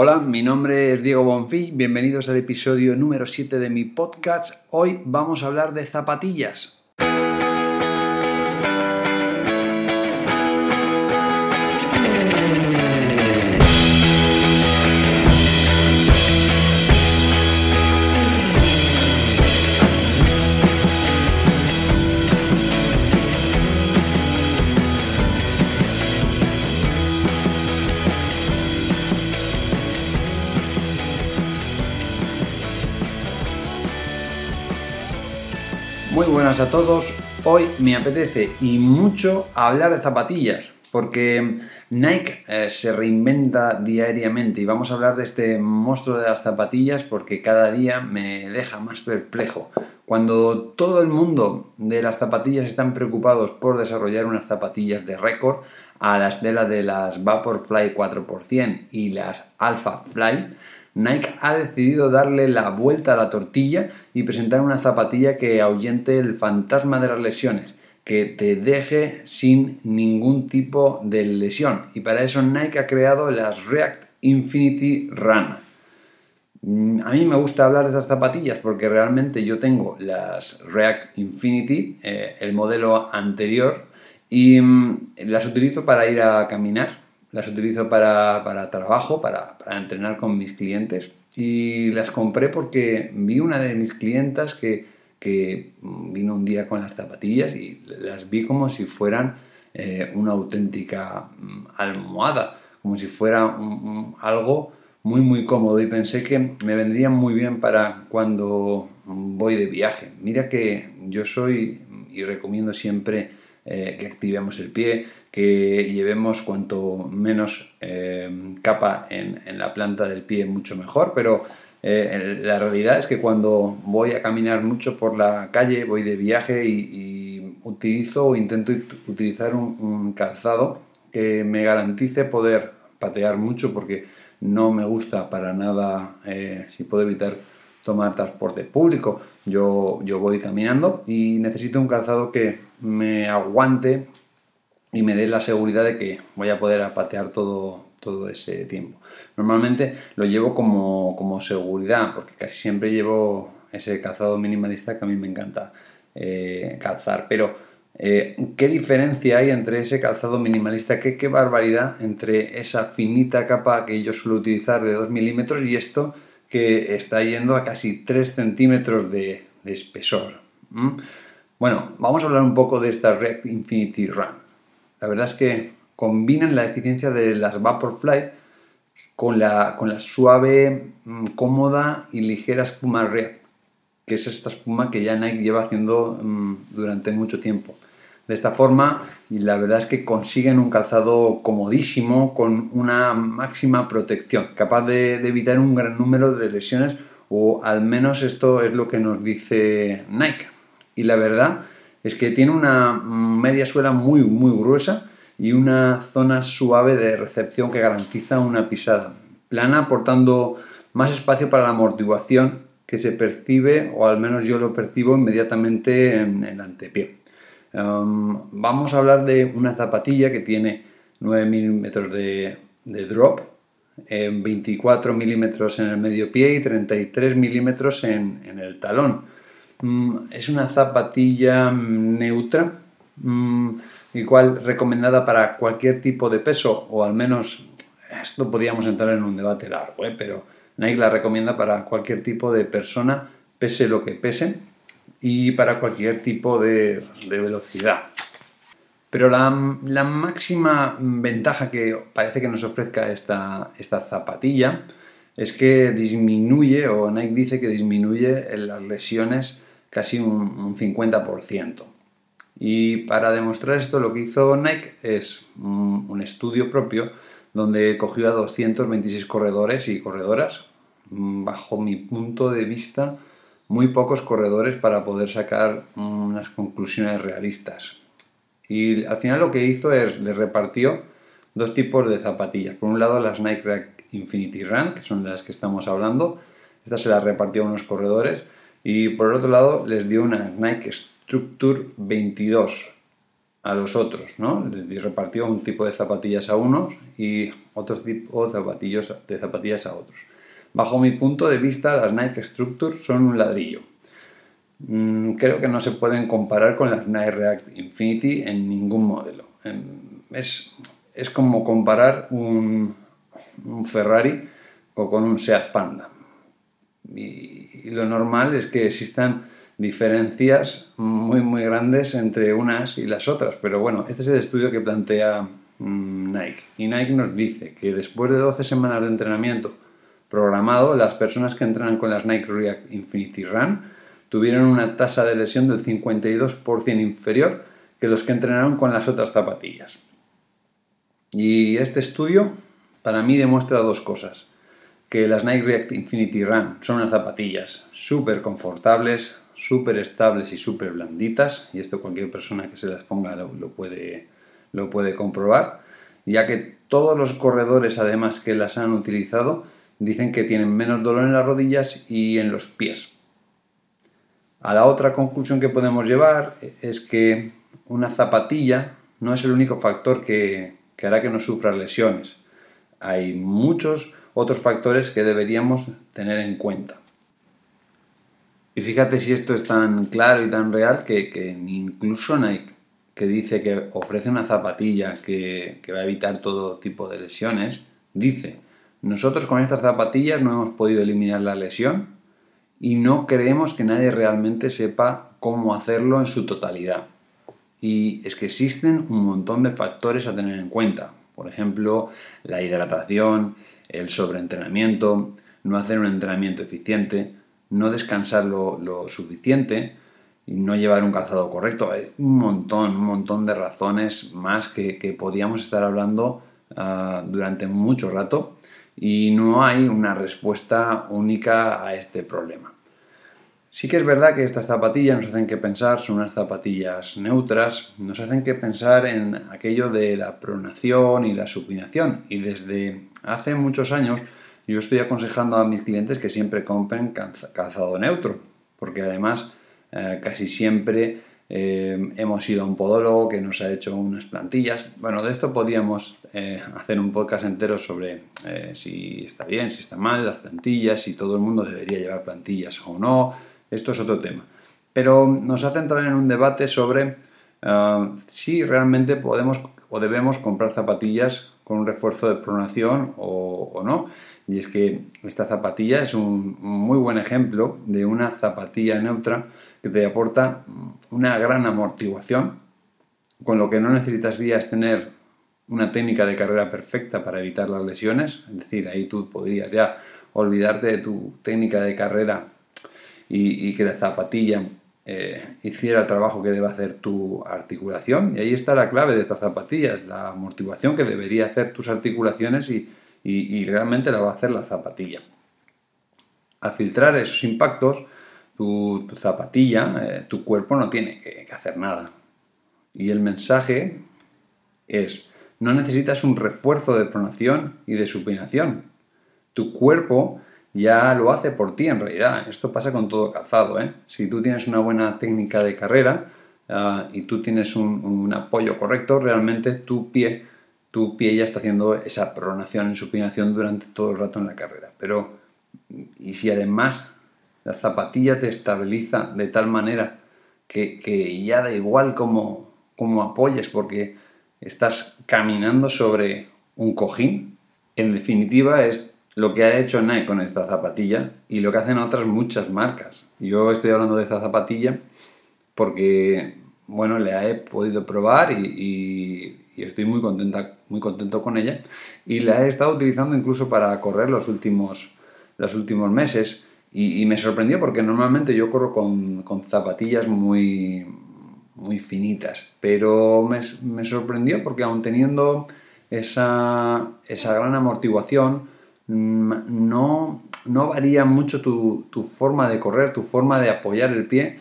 Hola, mi nombre es Diego Bonfí, bienvenidos al episodio número 7 de mi podcast. Hoy vamos a hablar de zapatillas. Muy buenas a todos. Hoy me apetece y mucho hablar de zapatillas porque Nike eh, se reinventa diariamente y vamos a hablar de este monstruo de las zapatillas porque cada día me deja más perplejo. Cuando todo el mundo de las zapatillas están preocupados por desarrollar unas zapatillas de récord a las de las de las Vaporfly 4% y las Alpha Fly, Nike ha decidido darle la vuelta a la tortilla y presentar una zapatilla que ahuyente el fantasma de las lesiones, que te deje sin ningún tipo de lesión. Y para eso Nike ha creado las React Infinity Run. Mm, a mí me gusta hablar de estas zapatillas porque realmente yo tengo las React Infinity, eh, el modelo anterior, y mm, las utilizo para ir a caminar las utilizo para, trabajo, para, entrenar con mis clientes y las compré porque vi una de mis clientas que, vino un día con las zapatillas y las vi como si fueran eh, una auténtica mm, almohada, como si fuera algo muy muy cómodo y pensé que me vendrían muy bien para cuando voy de viaje. Mira que yo soy y recomiendo siempre eh, que activemos el pie, que llevemos cuanto menos eh, capa en, la planta del pie, mucho mejor, pero eh, la realidad es que cuando voy a caminar mucho por la calle, voy de viaje y, utilizo o intento utilizar un, calzado que me garantice poder patear mucho porque no me gusta para nada, si puedo evitar tomar transporte público. Yo, yo voy caminando y necesito un calzado que me aguante y me dé la seguridad de que voy a poder patear todo, todo ese tiempo. Normalmente lo llevo como, seguridad, porque casi siempre llevo ese calzado minimalista que a mí me encanta eh, calzar. Pero, eh, ¿qué diferencia hay entre ese calzado minimalista? ¿Qué, ¿Qué barbaridad entre esa finita capa que yo suelo utilizar de 2 milímetros y esto que está yendo a casi 3 centímetros de, espesor? Bueno, vamos a hablar un poco de esta React Infinity Run. La verdad es que combinan la eficiencia de las Vaporfly con la, con la suave, mm, cómoda y ligera espuma React, que es esta espuma que ya Nike lleva haciendo mm, durante mucho tiempo. De esta forma, y la verdad es que consiguen un calzado comodísimo con una máxima protección, capaz de evitar un gran número de lesiones, o al menos esto es lo que nos dice Nike y la verdad es que tiene una media suela muy, muy gruesa y una zona suave de recepción que garantiza una pisada plana, aportando más espacio para la amortiguación que se percibe, o al menos yo lo percibo inmediatamente en el antepié. Vamos a hablar de una zapatilla que tiene 9 milímetros de, drop, 24 milímetros en el medio pie y 33 milímetros en, el talón es una zapatilla neutra, mm, igual recomendada para cualquier tipo de peso, o al menos esto podríamos entrar en un debate largo, ¿eh? pero Nike la recomienda para cualquier tipo de persona, pese lo que pese, y para cualquier tipo de, velocidad. Pero la, máxima ventaja que parece que nos ofrezca esta, esta zapatilla es que disminuye, o Nike dice que disminuye las lesiones casi un, 50%. Y para demostrar esto lo que hizo Nike es un, estudio propio donde cogió a 226 corredores y corredoras mm, bajo mi punto de vista, muy pocos corredores para poder sacar unas conclusiones realistas. Y al final lo que hizo es, le repartió dos tipos de zapatillas. Por un lado las Nike React Infinity Run, que son las que estamos hablando. Estas se las repartió a unos corredores. Y por el otro lado les dio una Nike Structure 22 a los otros, ¿no? Les repartió un tipo de zapatillas a unos y otro tipo de zapatillas, a otros. Bajo mi punto de vista, las Nike Structure son un ladrillo. Mm, creo que no se pueden comparar con las Nike React Infinity en ningún modelo. Es, es como comparar un, un Ferrari con un Seat Panda. Y, lo normal es que existan diferencias muy muy grandes entre unas y las otras. Pero bueno, este es el estudio que plantea mm, Nike. Y Nike nos dice que después de 12 semanas de entrenamiento programado, las personas que entrenan con las Nike React Infinity Run tuvieron una tasa de lesión del 52% inferior que los que entrenaron con las otras zapatillas. Y este estudio para mí demuestra dos cosas. Que las Nike React Infinity Run son unas zapatillas súper confortables, súper estables y súper blanditas. Y esto cualquier persona que se las ponga lo, puede, lo puede comprobar. Ya que todos los corredores además que las han utilizado dicen que tienen menos dolor en las rodillas y en los pies. A la otra conclusión que podemos llevar es que una zapatilla no es el único factor que, que hará que no sufra lesiones hay muchos otros factores que deberíamos tener en cuenta. Y fíjate si esto es tan claro y tan real que, incluso Nike, que dice que ofrece una zapatilla que, que va a evitar todo tipo de lesiones, dice, nosotros con estas zapatillas no hemos podido eliminar la lesión y no creemos que nadie realmente sepa cómo hacerlo en su totalidad. Y es que existen un montón de factores a tener en cuenta. Por ejemplo, la hidratación, el sobreentrenamiento, no hacer un entrenamiento eficiente, no descansar lo, suficiente no llevar un calzado correcto. Hay un montón, un montón de razones más que, podíamos estar hablando ah, durante mucho rato y no hay una respuesta única a este problema. Sí que es verdad que estas zapatillas nos hacen que pensar, son unas zapatillas neutras, nos hacen que pensar en aquello de la pronación y la supinación. Y desde hace muchos años yo estoy aconsejando a mis clientes que siempre compren calzado neutro, porque además eh, casi siempre eh, hemos ido a un podólogo que nos ha hecho unas plantillas. Bueno, de esto podríamos eh, hacer un podcast entero sobre si está bien, si está mal, las plantillas, si todo el mundo debería llevar plantillas o no esto es otro tema. Pero nos hace entrar en un debate sobre si realmente podemos o debemos comprar zapatillas con un refuerzo de pronación o, no. Y es que esta zapatilla es un muy buen ejemplo de una zapatilla neutra que te aporta una gran amortiguación, con lo que no necesitarías tener una técnica de carrera perfecta para evitar las lesiones. Es decir, ahí tú podrías ya olvidarte de tu técnica de carrera y, que la zapatilla eh, hiciera el trabajo que debe hacer tu articulación. Y ahí está la clave de estas zapatillas, la amortiguación que debería hacer tus articulaciones y, realmente la va a hacer la zapatilla. Al filtrar esos impactos, tu, zapatilla, eh, tu cuerpo no tiene que, que hacer nada. Y el mensaje es, no necesitas un refuerzo de pronación y de supinación. Tu cuerpo ya lo hace por ti en realidad. Esto pasa con todo calzado. ¿eh? Si tú tienes una buena técnica de carrera ah, y tú tienes un, apoyo correcto, realmente tu pie, tu pie ya está haciendo esa pronación y supinación durante todo el rato en la carrera. Pero, y si además la zapatilla te estabiliza de tal manera que, que ya da igual cómo, cómo apoyes, porque estás caminando sobre un cojín, en definitiva es lo que ha hecho Nike con esta zapatilla y lo que hacen otras muchas marcas. Yo estoy hablando de esta zapatilla porque, bueno, la he podido probar y, estoy muy, contenta, muy contento con ella. Y la he estado utilizando incluso para correr los últimos, los últimos meses. Y, me sorprendió porque normalmente yo corro con, zapatillas muy, muy finitas. Pero me, me sorprendió porque aún teniendo esa, esa gran amortiguación, no, no varía mucho tu, forma de correr, tu forma de apoyar el pie.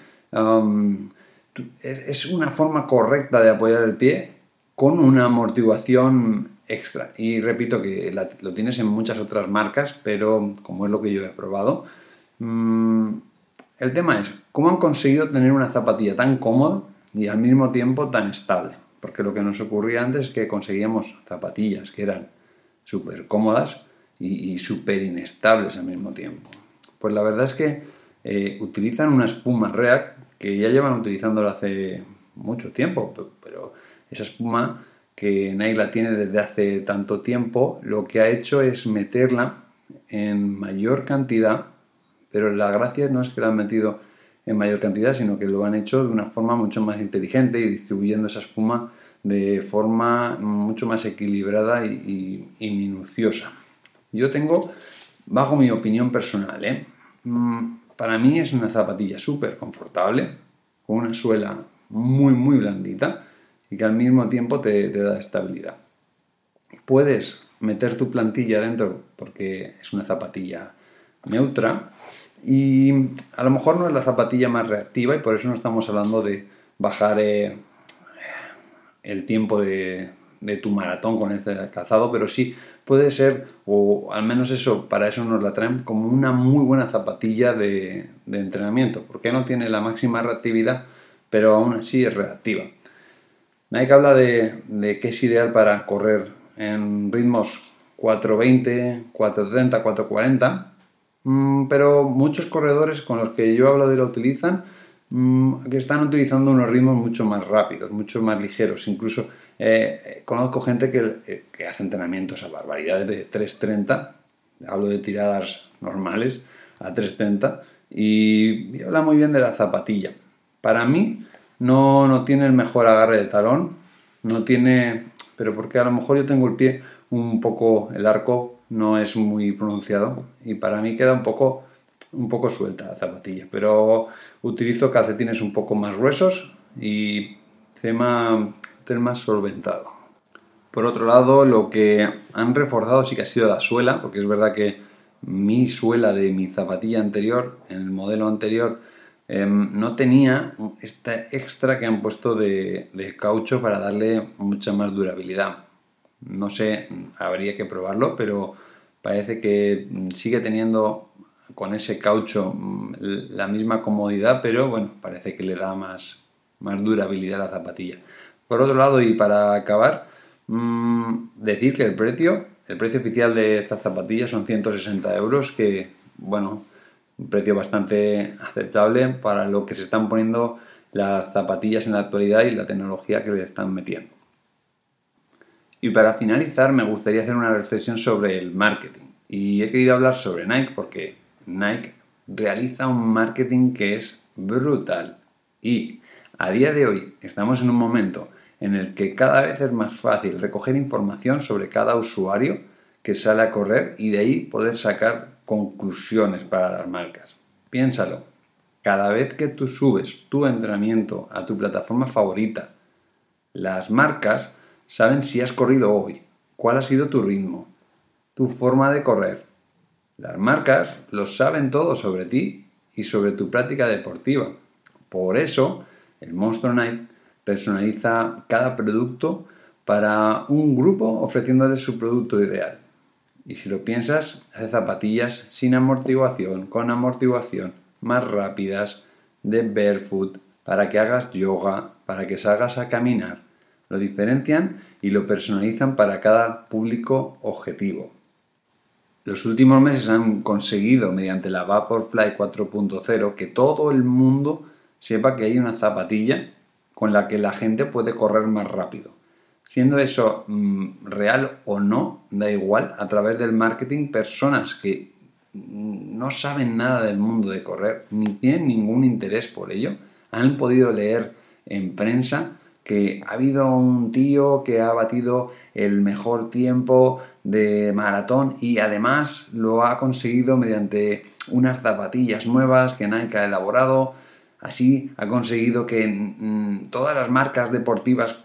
es, una forma correcta de apoyar el pie con una amortiguación extra. Y repito que lo tienes en muchas otras marcas, pero como es lo que yo he probado, mm, el tema es cómo han conseguido tener una zapatilla tan cómoda y al mismo tiempo tan estable. Porque lo que nos ocurría antes es que conseguíamos zapatillas que eran súper cómodas y, súper inestables al mismo tiempo. Pues la verdad es que eh, utilizan una espuma React que ya llevan utilizándola hace mucho tiempo, pero esa espuma que Nike la tiene desde hace tanto tiempo, lo que ha hecho es meterla en mayor cantidad, pero la gracia no es que la han metido en mayor cantidad, sino que lo han hecho de una forma mucho más inteligente y distribuyendo esa espuma de forma mucho más equilibrada y, minuciosa. Yo tengo, bajo mi opinión personal, ¿eh? mm, para mí es una zapatilla súper confortable, con una suela muy, muy blandita y que al mismo tiempo te, da estabilidad. Puedes meter tu plantilla dentro porque es una zapatilla neutra y a lo mejor no es la zapatilla más reactiva y por eso no estamos hablando de bajar eh, el tiempo de, tu maratón con este calzado, pero sí puede ser, o al menos eso, para eso nos la traen como una muy buena zapatilla de, de entrenamiento, porque no tiene la máxima reactividad, pero aún así es reactiva. Nike habla de, que es ideal para correr en ritmos 420, 430, 440, pero muchos corredores con los que yo hablo de lo utilizan, mm, que están utilizando unos ritmos mucho más rápidos, mucho más ligeros. Incluso eh, conozco gente que, eh, que, hace entrenamientos a barbaridades de 330, hablo de tiradas normales a 330, y habla muy bien de la zapatilla. Para mí, no, no tiene el mejor agarre de talón, no tiene, pero porque a lo mejor yo tengo el pie un poco, el arco no es muy pronunciado y para mí queda un poco, un poco suelta la zapatilla, pero utilizo calcetines un poco más gruesos y tema, tema solventado. Por otro lado, lo que han reforzado sí que ha sido la suela, porque es verdad que mi suela de mi zapatilla anterior, en el modelo anterior, Em, no tenía esta extra que han puesto de, caucho para darle mucha más durabilidad. No sé, habría que probarlo, pero parece que sigue teniendo con ese caucho mm, la misma comodidad, pero bueno, parece que le da más, más durabilidad a la zapatilla. Por otro lado, y para acabar, mm, decir que el precio, el precio oficial de estas zapatillas son 160 euros, que bueno, un precio bastante aceptable para lo que se están poniendo las zapatillas en la actualidad y la tecnología que le están metiendo. Y para finalizar me gustaría hacer una reflexión sobre el marketing. Y he querido hablar sobre Nike porque Nike realiza un marketing que es brutal. Y a día de hoy estamos en un momento en el que cada vez es más fácil recoger información sobre cada usuario que sale a correr y de ahí poder sacar conclusiones para las marcas. Piénsalo. Cada vez que tú subes tu entrenamiento a tu plataforma favorita, las marcas saben si has corrido hoy, cuál ha sido tu ritmo, tu forma de correr. Las marcas lo saben todo sobre ti y sobre tu práctica deportiva. Por eso, el Monster Night personaliza cada producto para un grupo ofreciéndole su producto ideal. Y si lo piensas, hace zapatillas sin amortiguación, con amortiguación, más rápidas, de barefoot, para que hagas yoga, para que salgas a caminar. Lo diferencian y lo personalizan para cada público objetivo. Los últimos meses han conseguido, mediante la Vaporfly 4.0, que todo el mundo sepa que hay una zapatilla con la que la gente puede correr más rápido. Siendo eso mm, real o no, da igual, a través del marketing, personas que no saben nada del mundo de correr, ni tienen ningún interés por ello, han podido leer en prensa que ha habido un tío que ha batido el mejor tiempo de maratón y además lo ha conseguido mediante unas zapatillas nuevas que Nike ha elaborado. Así ha conseguido que mm, todas las marcas deportivas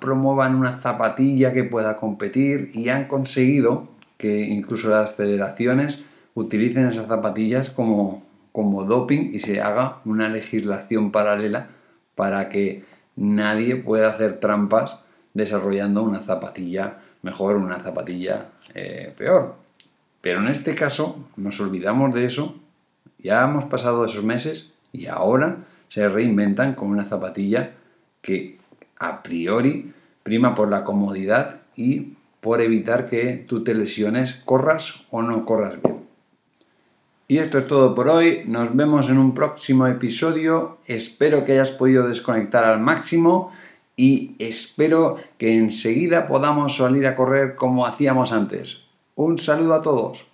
promuevan una zapatilla que pueda competir y han conseguido que incluso las federaciones utilicen esas zapatillas como, como doping y se haga una legislación paralela para que nadie pueda hacer trampas desarrollando una zapatilla mejor, una zapatilla eh, peor. Pero en este caso nos olvidamos de eso, ya hemos pasado esos meses y ahora se reinventan con una zapatilla que a priori prima por la comodidad y por evitar que tú te lesiones, corras o no corras bien. Y esto es todo por hoy, nos vemos en un próximo episodio, espero que hayas podido desconectar al máximo y espero que enseguida podamos salir a correr como hacíamos antes. Un saludo a todos.